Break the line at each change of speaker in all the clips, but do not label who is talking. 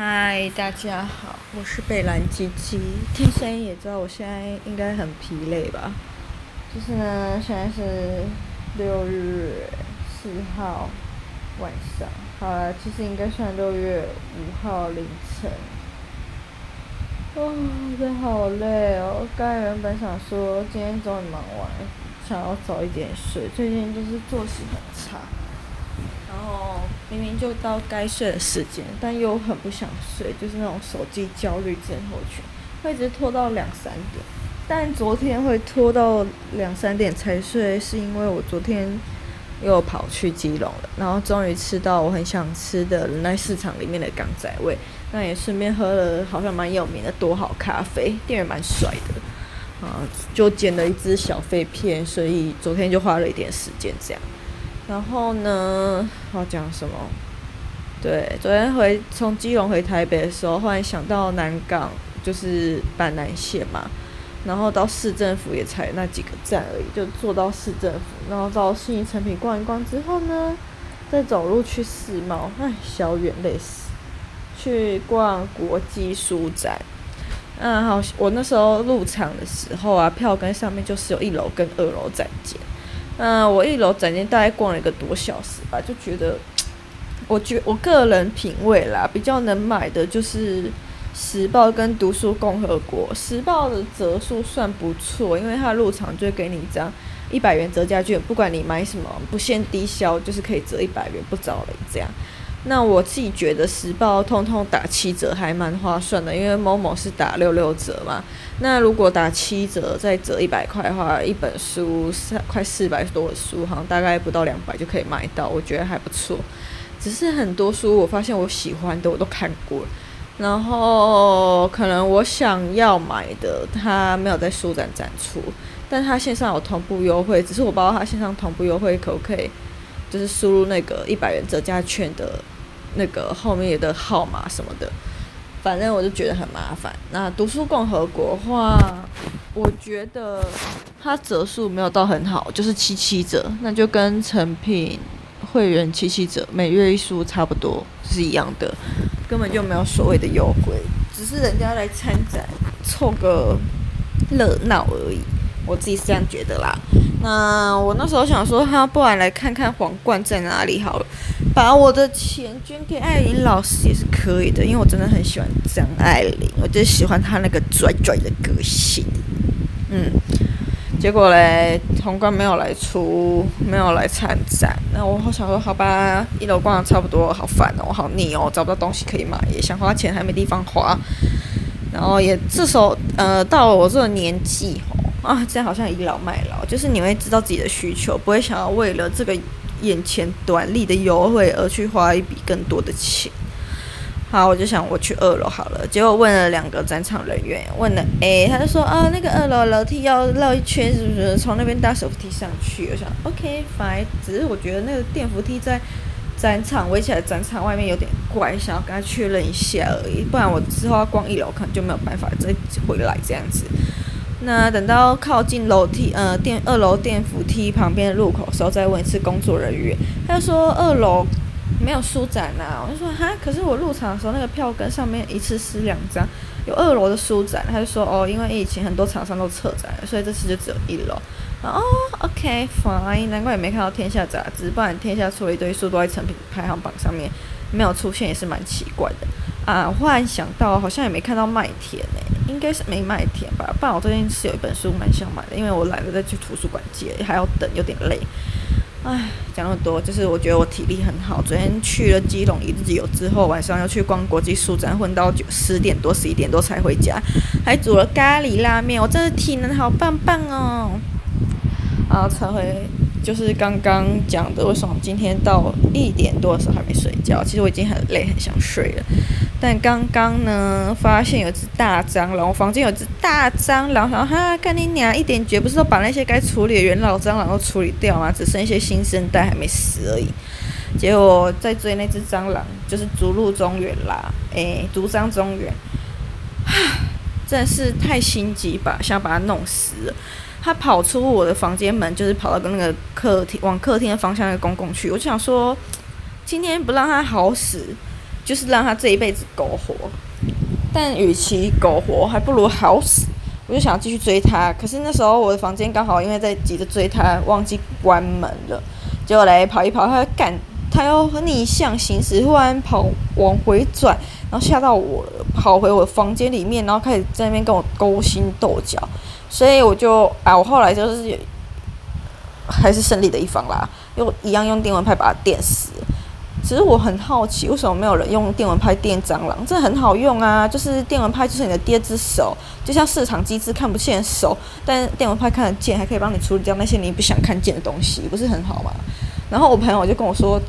嗨，大家好，我是贝兰鸡鸡。听声音也知道我现在应该很疲累吧？就是呢，现在是六月四号晚上，好了，其实应该算六月五号凌晨。哦，真的好累哦！刚才原本想说今天终于忙完，想要早一点睡，最近就是作息很差。然后明明就到该睡的时间，但又很不想睡，就是那种手机焦虑症候群，会一直拖到两三点。但昨天会拖到两三点才睡，是因为我昨天又跑去基隆了，然后终于吃到我很想吃的仁爱市场里面的港仔味，那也顺便喝了好像蛮有名的多好咖啡，店员蛮帅的，啊，就捡了一支小废片，所以昨天就花了一点时间这样。然后呢，要讲什么？对，昨天回从基隆回台北的时候，忽然想到南港就是板南线嘛，然后到市政府也才那几个站而已，就坐到市政府，然后到信义诚品逛一逛之后呢，再走路去世贸，哎，小远累死，去逛国际书展。嗯，好，我那时候入场的时候啊，票根上面就是有一楼跟二楼展间。嗯，我一楼展厅大概逛了一个多小时吧，就觉得，我觉我个人品味啦，比较能买的就是《时报》跟《读书共和国》。《时报》的折数算不错，因为它入场就给你一张一百元折价券，不管你买什么，不限低消，就是可以折一百元不找了这样。那我自己觉得时报通通打七折还蛮划算的，因为某某是打六六折嘛。那如果打七折再折一百块的话，一本书三快四百多的书，好像大概不到两百就可以买到，我觉得还不错。只是很多书我发现我喜欢的我都看过了，然后可能我想要买的它没有在书展展出，但它线上有同步优惠，只是我不知道它线上同步优惠可不可以。就是输入那个一百元折价券的那个后面的号码什么的，反正我就觉得很麻烦。那读书共和国话，我觉得它折数没有到很好，就是七七折，那就跟诚品会员七七折，每月一书差不多是一样的，根本就没有所谓的优惠，只是人家来参展凑个热闹而已。我自己是这样觉得啦。那我那时候想说，哈，不然来看看皇冠在哪里好了。把我的钱捐给艾琳老师也是可以的，因为我真的很喜欢张爱玲，我就喜欢她那个拽拽的个性。嗯，结果嘞，皇冠没有来出，没有来参展。那我好想说，好吧，一楼逛的差不多，好烦哦，我好腻哦，找不到东西可以买，也想花钱还没地方花。然后也这时候，呃，到了我这个年纪。啊，这样好像倚老卖老，就是你会知道自己的需求，不会想要为了这个眼前短利的优惠而去花一笔更多的钱。好，我就想我去二楼好了，结果问了两个展场人员，问了 A，他就说啊，那个二楼楼梯要绕一圈，是不是从那边搭手扶梯上去？我想 OK fine，只是我觉得那个电扶梯在展场围起来展场外面有点怪，想要跟他确认一下而已，不然我之后要逛一楼可能就没有办法再回来这样子。那等到靠近楼梯，呃，电二楼电扶梯旁边的入口时候，再问一次工作人员。他说二楼没有书展啊，我就说哈，可是我入场的时候那个票根上面一次撕两张，有二楼的书展。他就说哦，因为以前很多厂商都撤展了，所以这次就只有一楼。哦，OK fine，难怪也没看到天下杂志，不然天下出了一堆书都在成品排行榜上面没有出现，也是蛮奇怪的啊。忽然想到，好像也没看到麦田呢、欸。应该是没麦田吧，不然我最近是有一本书蛮想买的，因为我懒得再去图书馆借，还要等，有点累。唉，讲那么多，就是我觉得我体力很好。昨天去了基隆一日游之后，晚上又去逛国际书展，混到九十点多、十一点多才回家，还煮了咖喱拉面，我真的体能好棒棒哦。然后才回。就是刚刚讲的，为什么今天到一点多的时候还没睡觉？其实我已经很累，很想睡了。但刚刚呢，发现有只大蟑螂，我房间有只大蟑螂，然后哈，看你俩一点绝，不是说把那些该处理的元老蟑螂都处理掉吗？只剩一些新生代还没死而已。结果在追那只蟑螂，就是逐鹿中原啦，诶，逐蟑中原，真的是太心急吧，想把它弄死了。他跑出我的房间门，就是跑到跟那个客厅往客厅的方向那个公共区。我就想说，今天不让它好死，就是让他这一辈子苟活。但与其苟活，还不如好死。我就想要继续追他，可是那时候我的房间刚好因为在急着追他，忘记关门了。结果来跑一跑，他干，他又逆向行驶，忽然跑往回转，然后吓到我，跑回我房间里面，然后开始在那边跟我勾心斗角。所以我就啊，我后来就是还是胜利的一方啦，又一样用电蚊拍把他电死。其实我很好奇，为什么没有人用电蚊拍电蟑螂？这很好用啊，就是电蚊拍就是你的第二只手，就像市场机制看不见手，但电蚊拍看得见，还可以帮你处理掉那些你不想看见的东西，不是很好吗？然后我朋友就跟我说，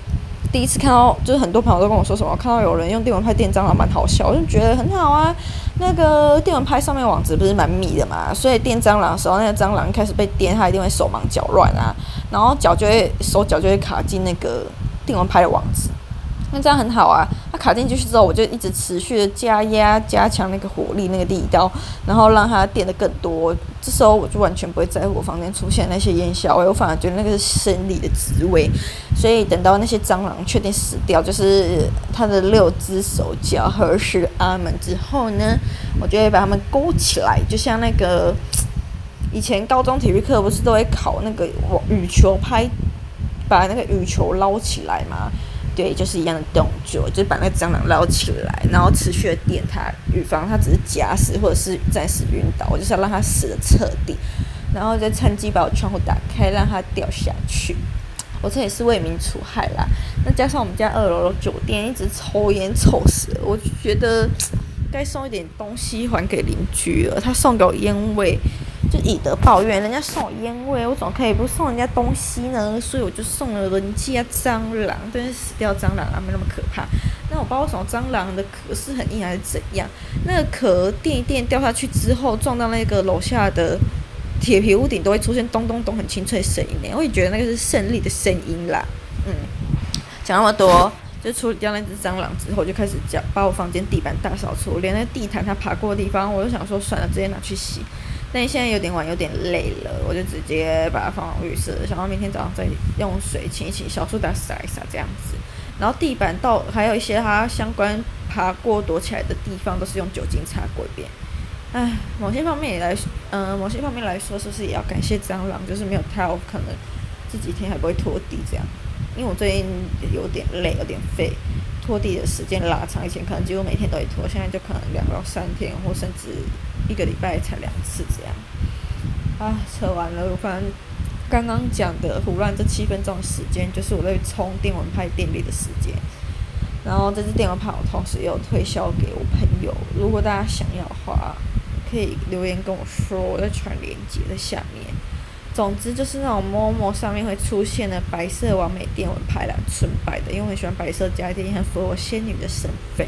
第一次看到，就是很多朋友都跟我说什么，看到有人用电蚊拍电蟑螂，蛮好笑，我就觉得很好啊。那个电蚊拍上面网子不是蛮密的嘛，所以电蟑螂的时候，那个蟑螂开始被电，它一定会手忙脚乱啊，然后脚就会手脚就会卡进那个。电蚊拍的网子，那这样很好啊。它卡进去之后，我就一直持续的加压，加强那个火力、那个力道，然后让它电得更多。这时候我就完全不会在乎我房间出现那些烟硝味，我反而觉得那个是生理的滋味。所以等到那些蟑螂确定死掉，就是它的六只手脚合十阿门之后呢，我就会把它们勾起来，就像那个以前高中体育课不是都会考那个羽球拍。把那个羽球捞起来嘛，对，就是一样的动作，就是把那个蟑螂捞起来，然后持续的电它，预防它只是假死或者是暂时晕倒，我就是要让它死的彻底，然后再趁机把我窗户打开，让它掉下去。我这也是为民除害啦。那加上我们家二楼的酒店一直抽烟臭死了，我就觉得该送一点东西还给邻居了。他送给我烟味。就以德报怨，人家送我烟味，我怎么可以不送人家东西呢？所以我就送了人家蟑螂，但是死掉蟑螂啊，没那么可怕。那我不知道为什么蟑螂的壳是很硬还是怎样？那个壳垫一垫掉下去之后，撞到那个楼下的铁皮屋顶，都会出现咚咚咚很清脆的声音。我也觉得那个是胜利的声音啦。嗯，讲那么多，就处理掉那只蟑螂之后，就开始讲把我房间地板大扫除，连那地毯它爬过的地方，我就想说算了，直接拿去洗。但现在有点晚，有点累了，我就直接把它放到浴室，想到明天早上再用水清一清，小苏打洒一洒这样子。然后地板到还有一些它相关爬过躲起来的地方，都是用酒精擦过一遍。唉，某些方面也来，嗯、某些方面来说，是不是也要感谢蟑螂？就是没有它，我可能这几天还不会拖地这样。因为我最近有点累，有点废，拖地的时间拉长，以前可能几乎每天都会拖，现在就可能两到三天，或甚至。一个礼拜才两次这样，啊，扯完了。反正刚刚讲的胡乱这七分钟时间，就是我在充电蚊拍电力的时间。然后这支电蚊拍我同时也有推销给我朋友，如果大家想要的话，可以留言跟我说，我在传链接在下面。总之就是那种摸摸上面会出现的白色完美电蚊拍啦，纯白的，因为我很喜欢白色家电，很符合我仙女的身份。